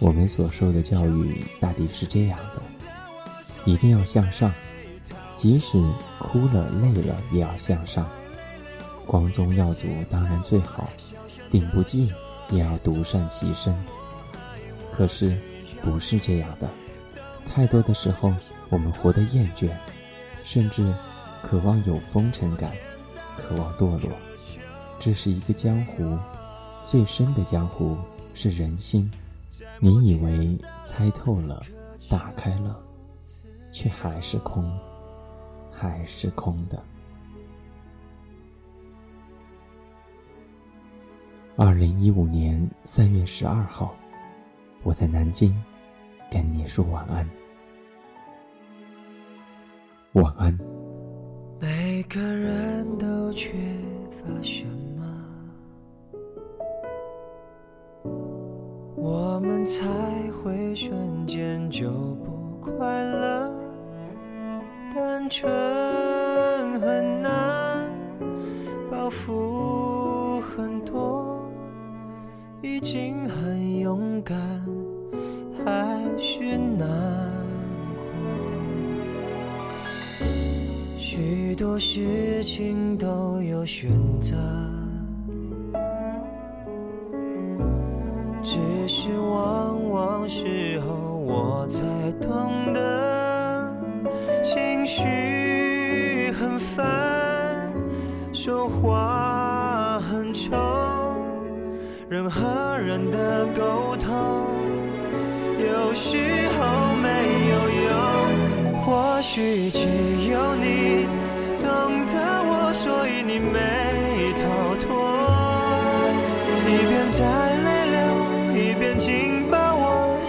我们所受的教育大抵是这样的：一定要向上，即使哭了累了也要向上。光宗耀祖当然最好，顶不进也要独善其身。可是，不是这样的。太多的时候，我们活得厌倦，甚至渴望有风尘感，渴望堕落。这是一个江湖，最深的江湖是人心。你以为猜透了，打开了，却还是空，还是空的。二零一五年三月十二号，我在南京，跟你说晚安。晚安。每个人都缺乏什么，我们才会瞬间就不快乐？单纯很难，包袱很多，已经很勇敢，还是难过。许多事情都有选择，只是往往时候我才懂得，情绪很烦，说话很冲，人和人的沟通有时候没有用，或许只有你。懂得我，所以你没逃脱。一边在，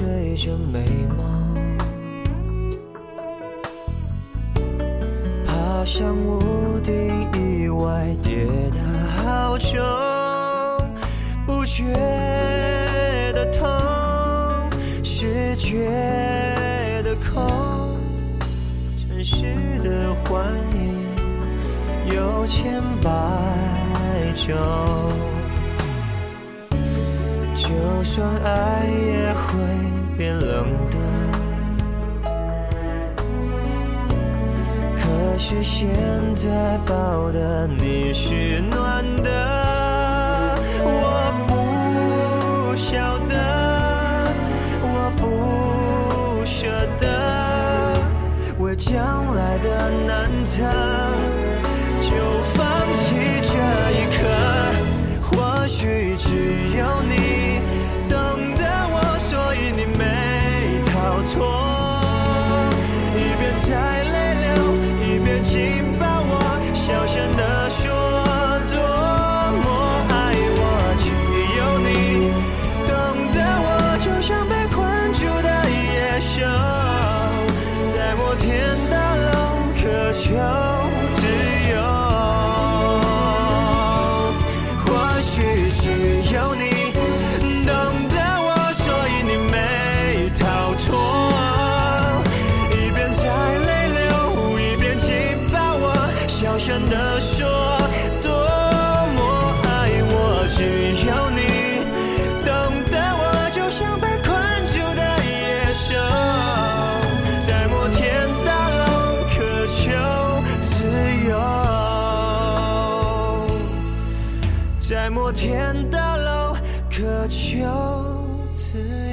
追着美梦，爬上屋顶，意外跌得好重，不觉得痛，是觉得空。城市的幻影有千百种。就算爱也会变冷的，可是现在抱的你是暖的，我不晓得，我不舍得，为将来的难测，就放弃这一刻，或许只有自由或许只有你懂得我所以你没逃脱。一边在泪流一边紧抱我小声地说在摩天大楼渴求自由。